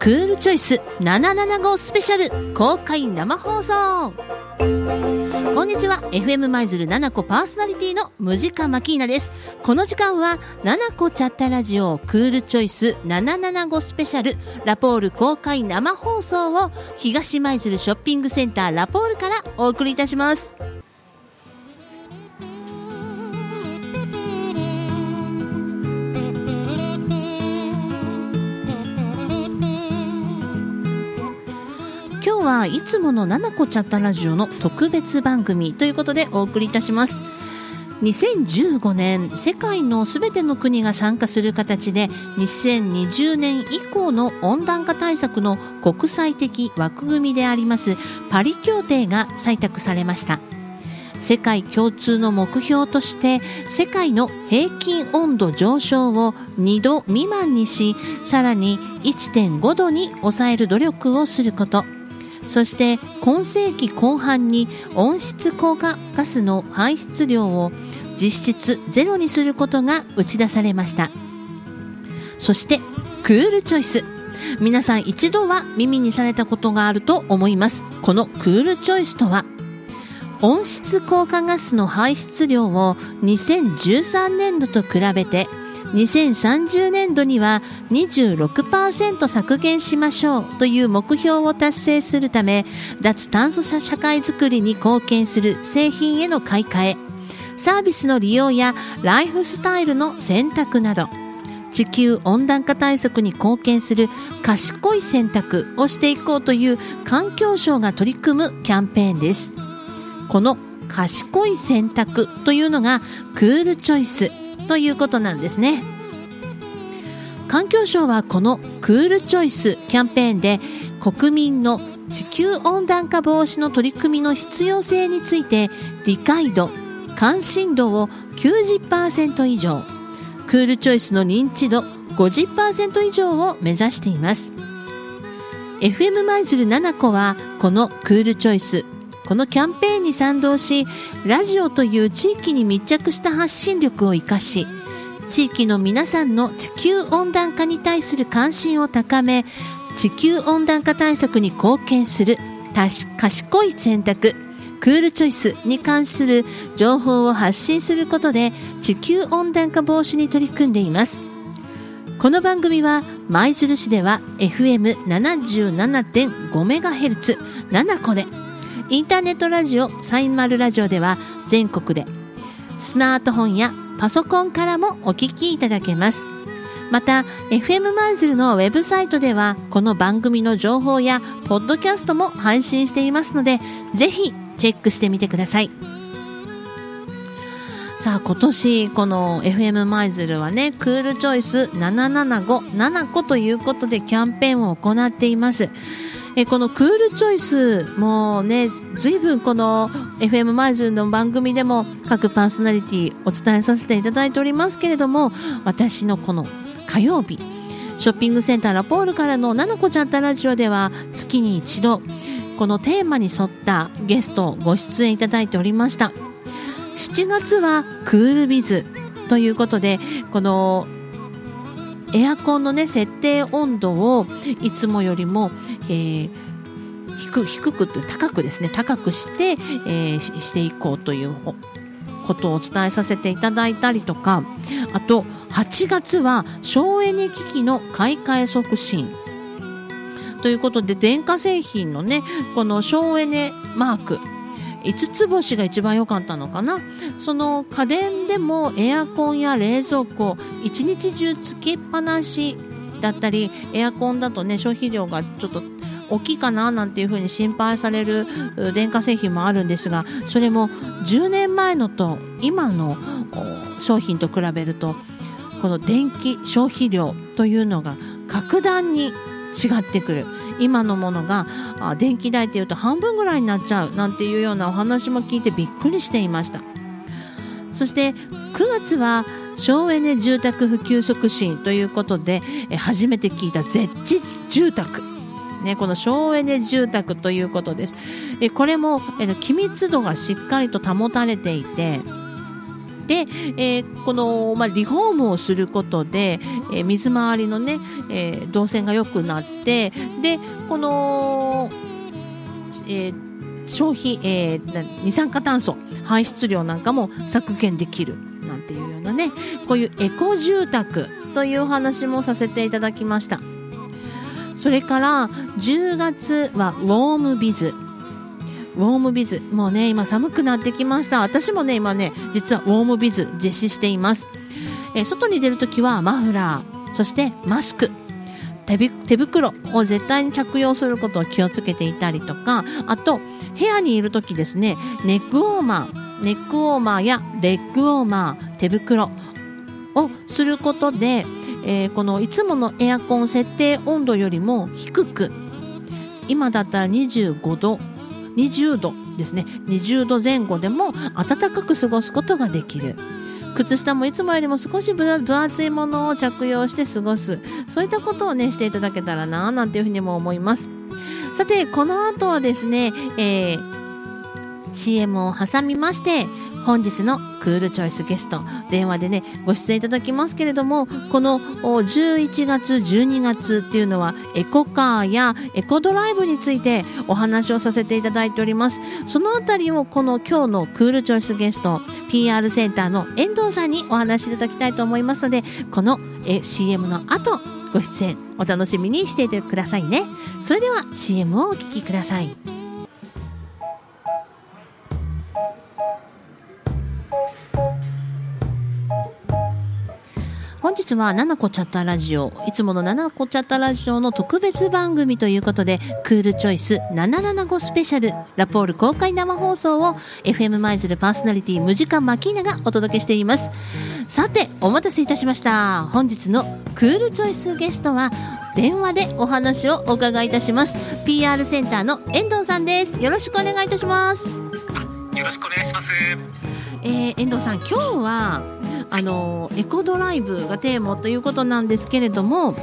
クールチョイス775スペシャル公開生放送。こんにちは。FM 舞鶴7個パーソナリティのムジカマキーナです。この時間は7個チャッタラジオクールチョイス775スペシャルラポール公開生放送を東舞鶴ショッピングセンターラポールからお送りいたします。今日はいつもの七子チャッタラジオの特別番組ということでお送りいたします。2015年世界のすべての国が参加する形で2020年以降の温暖化対策の国際的枠組みでありますパリ協定が採択されました。世界共通の目標として世界の平均温度上昇を2度未満にしさらに1.5度に抑える努力をすること。そして今世紀後半に温室効果ガスの排出量を実質ゼロにすることが打ち出されました。そしてクールチョイス。皆さん一度は耳にされたことがあると思います。このクールチョイスとは温室効果ガスの排出量を2013年度と比べて2030年度には26%削減しましょうという目標を達成するため脱炭素社会づくりに貢献する製品への買い替えサービスの利用やライフスタイルの選択など地球温暖化対策に貢献する賢い選択をしていこうという環境省が取り組むキャンペーンです。この賢い選択というのがクールチョイス。ということなんですね。環境省はこのクールチョイスキャンペーンで国民の地球温暖化防止の取り組みの必要性について理解度関心度を90%以上。クールチョイスの認知度50%以上を目指しています。FM 舞鶴7個はこのクールチョイスこのキャンペーンに賛同しラジオという地域に密着した発信力を生かし地域の皆さんの地球温暖化に対する関心を高め地球温暖化対策に貢献する賢い選択クールチョイスに関する情報を発信することで地球温暖化防止に取り組んでいます。この番組は舞鶴市では FM77.5MHz7 個でインターネットラジオサインマルラジオでは全国でスマートフォンやパソコンからもお聞きいただけます。また FM マイズルのウェブサイトではこの番組の情報やポッドキャストも配信していますのでぜひチェックしてみてください。さあ今年この FM マイズルはねクールチョイス7757個ということでキャンペーンを行っています。えこのクールチョイスもね随分この FM マイズの番組でも各パーソナリティお伝えさせていただいておりますけれども私のこの火曜日ショッピングセンターラポールからのななこちゃんたラジオでは月に一度このテーマに沿ったゲストご出演いただいておりました。7月はクールビズということでこのエアコンのね設定温度をいつもよりも、えー、低低く高くですね。高くして、えー、していこうということをお伝えさせていただいたりとか。あと8月は省エネ機器の買い替え促進。ということで電化製品のねこの省エネマーク。5つ星が一番良かったのかな。その家電でもエアコンや冷蔵庫一日中つけっぱなしだったりエアコンだとね消費量がちょっと大きいかななんていうふうに心配される電化製品もあるんですがそれも10年前のと今の商品と比べるとこの電気消費量というのが格段に違ってくる。今のものが電気代っていうと半分ぐらいになっちゃうなんていうようなお話も聞いてびっくりしていました。そして9月は省エネ住宅普及促進ということで初めて聞いた絶地住宅。ねこの省エネ住宅ということです。えこれも、え機密度がしっかりと保たれていてで、えー、この、まあ、リフォームをすることで、えー、水回りのね、えー、動線が良くなってでこの、え、消費、え、二酸化炭素排出量なんかも削減できるなんていうようなねこういうエコ住宅というお話もさせていただきました。それから10月はウォームビズ。ウォームビズ。もうね今寒くなってきました。私もね今ね実はウォームビズ実施しています、え、外に出るときはマフラー。そしてマスク。手袋を絶対に着用することを気をつけていたりとかあと部屋にいる時ですねネックウォーマー。ネックウォーマーやレッグウォーマー。手袋をすることで、えー、このいつものエアコン設定温度よりも低く今だったら25度20度ですね。20度前後でも暖かく過ごすことができる。靴下もいつもよりも少し分厚いものを着用して過ごす。そういったことをねしていただけたらななんていうふうにも思います。さてこの後はですね、えー、CM を挟みまして本日のクールチョイスゲスト電話でねご出演いただきますけれどもこの11月12月っていうのはエコカーやエコドライブについてお話をさせていただいております。そのあたりをこの今日のクールチョイスゲスト PR センターの遠藤さんにお話しいただきたいと思いますのでこの CM の後ご出演お楽しみにしていてくださいね。それでは CM をお聴きください。本日はナナコチャッタラジオ。いつものナナコチャッタラジオの特別番組ということでクールチョイス775スペシャル。ラポール公開生放送を FM マイズルパーソナリティムジカマキーナがお届けしています。さてお待たせいたしました。本日のクールチョイスゲストは電話でお話をお伺いいたします。PR センターの遠藤さんです。よろしくお願いいたします。よろしくお願いします。えー、遠藤さん今日はあのエコドライブがテーマということなんですけれども、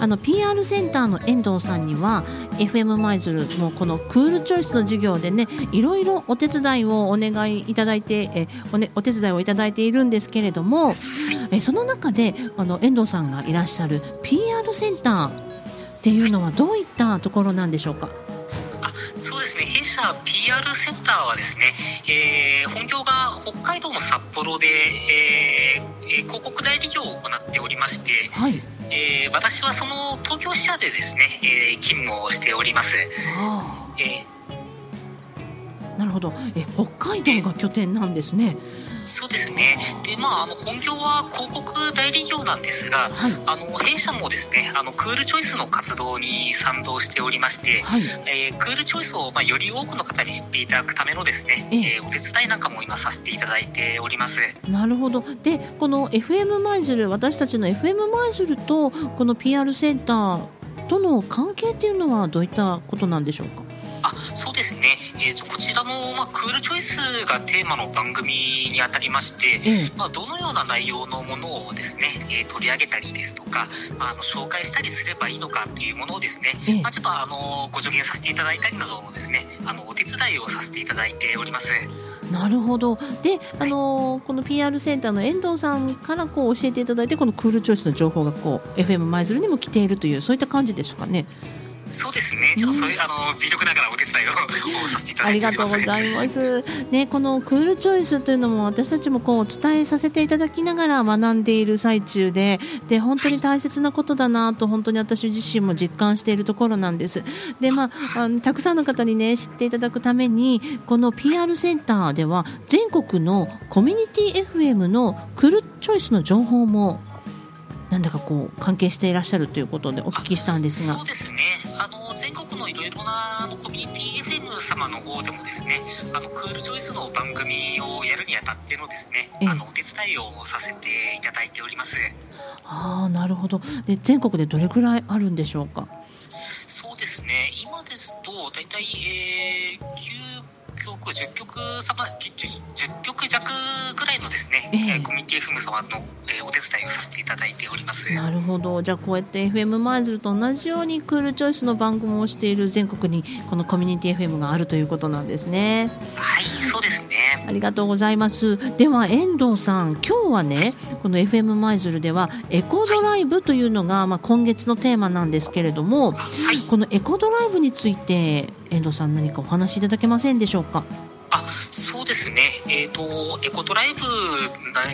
あの PR センターの遠藤さんには FM マイズルのこのクールチョイスの授業でねいろいろお手伝いをお願いいただいてえお,、ね、お手伝いをいただいているんですけれどもえその中であの遠藤さんがいらっしゃる PR センターっていうのはどういったところなんでしょうか？そうですね。弊社 PR センターはですね、えー、本業が北海道の札幌で、えー、広告代理業を行っておりまして、はい、えー、私はその東京支社でですね、えー、勤務をしております。はあ、えー、なるほどえ北海道が拠点なんですね。そうですね。で、まあ、あの本業は広告代理業なんですが、はい、あの弊社もですね、あのクールチョイスの活動に賛同しておりまして、はい、えー、クールチョイスをまあより多くの方に知っていただくためのですね、ええー、お手伝いなんかも今させていただいております。なるほど。で、この FM マイズル、私たちの FM マイズルとこの PR センターとの関係っていうのはどういったことなんでしょうか？あそうえーと、こちらの、まあ、クールチョイスがテーマの番組にあたりまして、えまあ、どのような内容のものをですね、えー、取り上げたりですとか、まあ、あの紹介したりすればいいのかっていうものをですね、えまあ、ちょっとあのご助言させていただいたりなどのですねあのお手伝いをさせていただいております。なるほどで、あのー、この PR センターの遠藤さんからこう教えていただいてこのクールチョイスの情報がこう FM 舞鶴にも来ているというそういった感じですかね。そうですね、ちょっとそういう、あの微力ながらお手伝いを させていただいてありがとうございます。ね、このクールチョイスというのも私たちもこうお伝えさせていただきながら学んでいる最中で、で本当に大切なことだなと本当に私自身も実感しているところなんです。で、まあ、あのたくさんの方にね知っていただくためにこの PR センターでは全国のコミュニティ FM のクールチョイスの情報もなんだかこう関係していらっしゃるということでお聞きしたんですが。そうですね。あの全国のいろいろなあのコミュニティ FM 様の方でもですね、あのクールチョイスの番組をやるにあたってのですね、あのお手伝いをさせていただいております。ああ、なるほど。で全国でどれぐらいあるんでしょうか？そうですね。今ですとだいたいえー、9曲10曲様 10, 10曲弱ぐらいのですねえー、コミュニティ FM 様の、えー、お手伝いをさせていただいております。なるほど。じゃあこうやって FM マイズルと同じようにクールチョイスの番組をしている全国にこのコミュニティ FM があるということなんですね。はいそうですね。ありがとうございます。では遠藤さん今日はねこの FM マイズルではエコドライブというのが、まあ、今月のテーマなんですけれども、はい、このエコドライブについて遠藤さん何かお話しいただけませんでしょうか？あそうですね、えーと、エコドライブ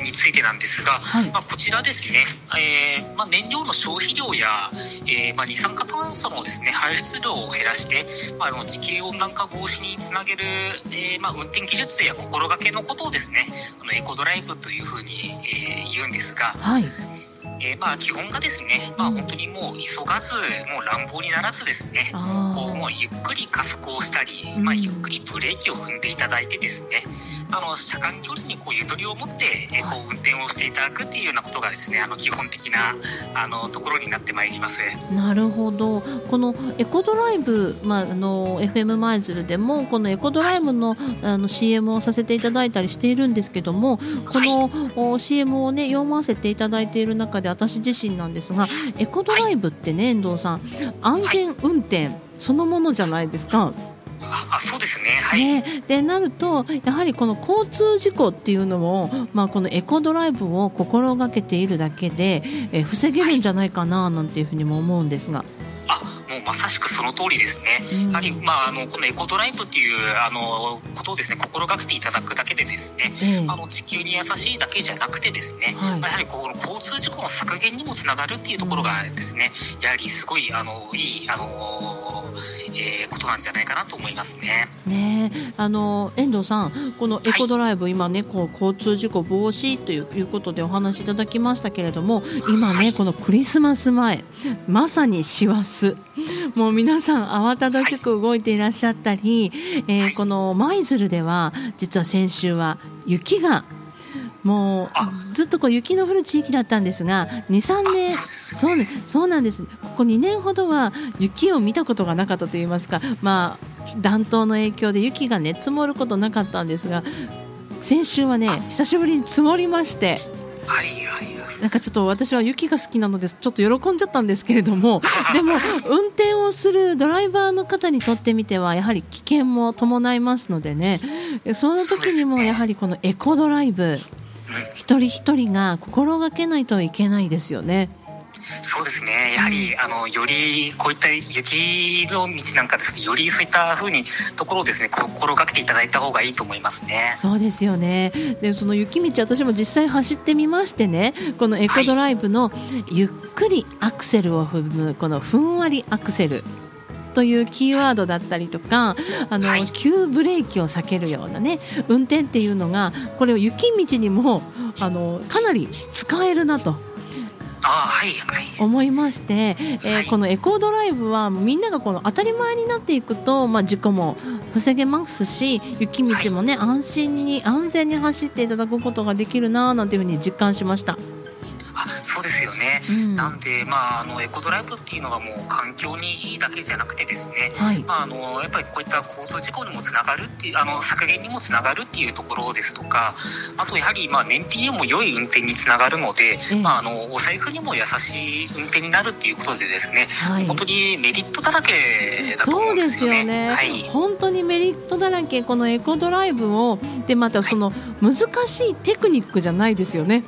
についてなんですが、はい、まあ、こちらですね、えーまあ、燃料の消費量や、えーまあ、二酸化炭素のです、ね、排出量を減らして、まあ、あの地球温暖化防止につなげる、えーまあ、運転技術や心がけのことをですねあのエコドライブというふうに、えー、言うんですが。はいえー、まあ基本がですね、まあ、本当にもう急がず、もう乱暴にならずですね、こうもうゆっくり加速をしたり、まあ、ゆっくりブレーキを踏んでいただいてですね、あの車間距離にこうゆとりを持って、えー、こう運転をしていただくっていうようなことがですね、あの基本的なあのところになってまいります。なるほど。このエコドライブ、まああの FM マイズルでもこのエコドライブのあの CM をさせていただいたりしているんですけども、この、はい、CM をね読ませていただいている中で私自身なんですが、エコドライブってね、遠藤さん、安全運転そのものじゃないですか。あそうですね,、はい、ね。でなると、やはりこの交通事故っていうのも、まあ、このエコドライブを心がけているだけで、え防げるんじゃないかななんていうふうにも思うんですが。もうまさしくその通りですね、うん、やはり、まあ、あのこのエコドライブっていうあのことをですね。心がけていただくだけでですね、うん、あの地球に優しいだけじゃなくてですね、はい、やはりこの交通事故の削減にもつながるっていうところがですね、やはりすごいあのいいあの、えー、ことなんじゃないかなと思いますね。ねあの遠藤さん、このエコドライブ、はい、今ねこう交通事故防止ということでお話しいただきましたけれども、今ね、はい、このクリスマス前まさに師走。もう皆さん慌ただしく動いていらっしゃったり、えー、この舞鶴では実は先週は雪がもうずっとこう雪の降る地域だったんですが23年そう,、ね、そうなんです。ここ2年ほどは雪を見たことがなかったといいますか、まあ、暖冬の影響で雪が、ね、積もることなかったんですが先週はね久しぶりに積もりまして。はいなんかちょっと私は雪が好きなのでちょっと喜んじゃったんですけれども でも運転をするドライバーの方にとってみてはやはり危険も伴いますのでね。その時にもやはりこのエコドライブ一人一人が心がけないといけないですよね。ですね、やはり、あのよりこういった雪の道なんかですよりそういったふうにところをですね心がけていただいた方がいいと思いますね。そうですよね。でその雪道私も実際走ってみましてね、このエコドライブのゆっくりアクセルを踏むこのふんわりアクセル。というキーワードだったりとかあの、はい、急ブレーキを避けるようなね運転っていうのがこれを雪道にもあのかなり使えるなと。思いまして、えー、このエコードライブはみんながこの当たり前になっていくと、まあ、事故も防げますし雪道もね、安心に安全に走っていただくことができるななんていうふうに実感しました。あそうですよね、うん、なんで、まあ、あのエコドライブっていうのがもう環境にいいだけじゃなくてですね、はい、まあ、あのやっぱりこういった交通事故にもつながるっていうあの削減にもつながるっていうところですとかあとやはりまあ燃費にも良い運転につながるので、えまあ、あのお財布にも優しい運転になるっていうことでですね、はい、本当にメリットだらけだと思うんですよね。そうですよね、はい、本当にメリットだらけこのエコドライブをでまたその難しいテクニックじゃないですよね。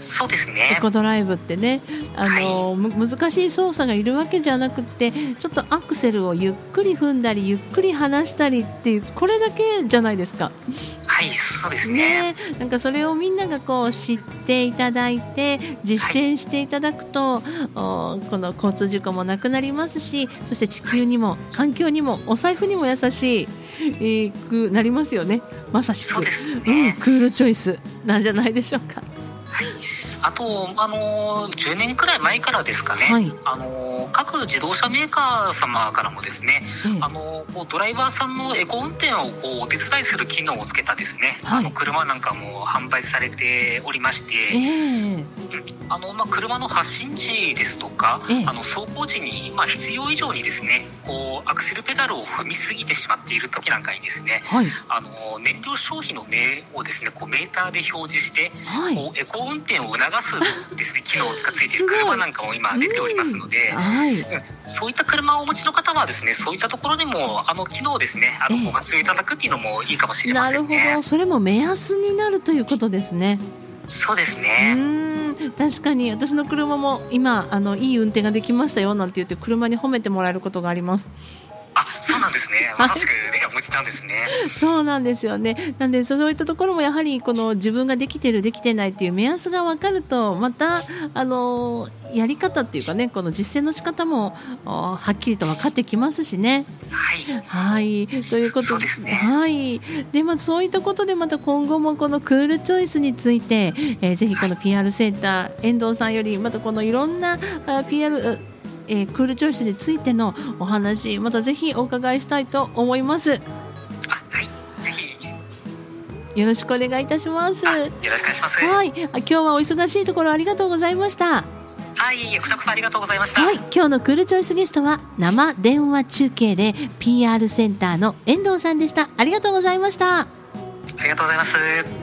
そうですね。エコドライブってねあの、はい、難しい操作がいるわけじゃなくてちょっとアクセルをゆっくり踏んだりゆっくり離したりっていうこれだけじゃないですか。はいそうですね、ね、なんかそれをみんながこう知っていただいて実践していただくと、はい、この交通事故もなくなりますしそして地球にも環境にもお財布にも優しい、えー、くなりますよね。まさしく、ね、うん、クールチョイスなんじゃないでしょうか。はいあと、あのー、10年くらい前からですかね、はい、あのー、各自動車メーカー様からもですね、ええ、あのー、こうドライバーさんのエコ運転をこうお手伝いする機能をつけたですね、はい、あの車なんかも販売されておりまして、えー、あのまあ、車の発進時ですとか、あの走行時に、まあ、必要以上にですねこうアクセルペダルを踏みすぎてしまっている時なんかにですね、はい、あの燃料消費の目をですねこうメーターで表示して、はい、こうエコ運転を促すですね 機能がついている車なんかも今出ておりますので、はい、そういった車をお持ちの方はですねそういったところでもあの機能ですねあのご活用いただくっていうのもいいかもしれませんね。なるほど。それも目安になるということですね。そうですね。確かに私の車も今あのいい運転ができましたよなんて言って車に褒めてもらえることがあります。あ、そうなんですね。まさしく例が持ちたんですね。そうなんですよね。なんでそういったところもやはりこの自分ができてるできてないっていう目安が分かるとまたあのやり方っていうかねこの実践の仕方もはっきりと分かってきますしね。はい。はい。ということで、ね、はい。でまあそういったことでまた今後もこのクールチョイスについて、えー、ぜひこの PR センター遠藤さんよりまたこのいろんな PR えー、クールチョイスについてのお話またぜひお伺いしたいと思います。はい、ぜひよろしくお願いいたします。よろしくお願いします。はい、今日はお忙しいところありがとうございました。はい、こちらこそありがとうございました。はい、今日のクールチョイスゲストは生電話中継で PR センターの遠藤さんでした。ありがとうございました。ありがとうございます。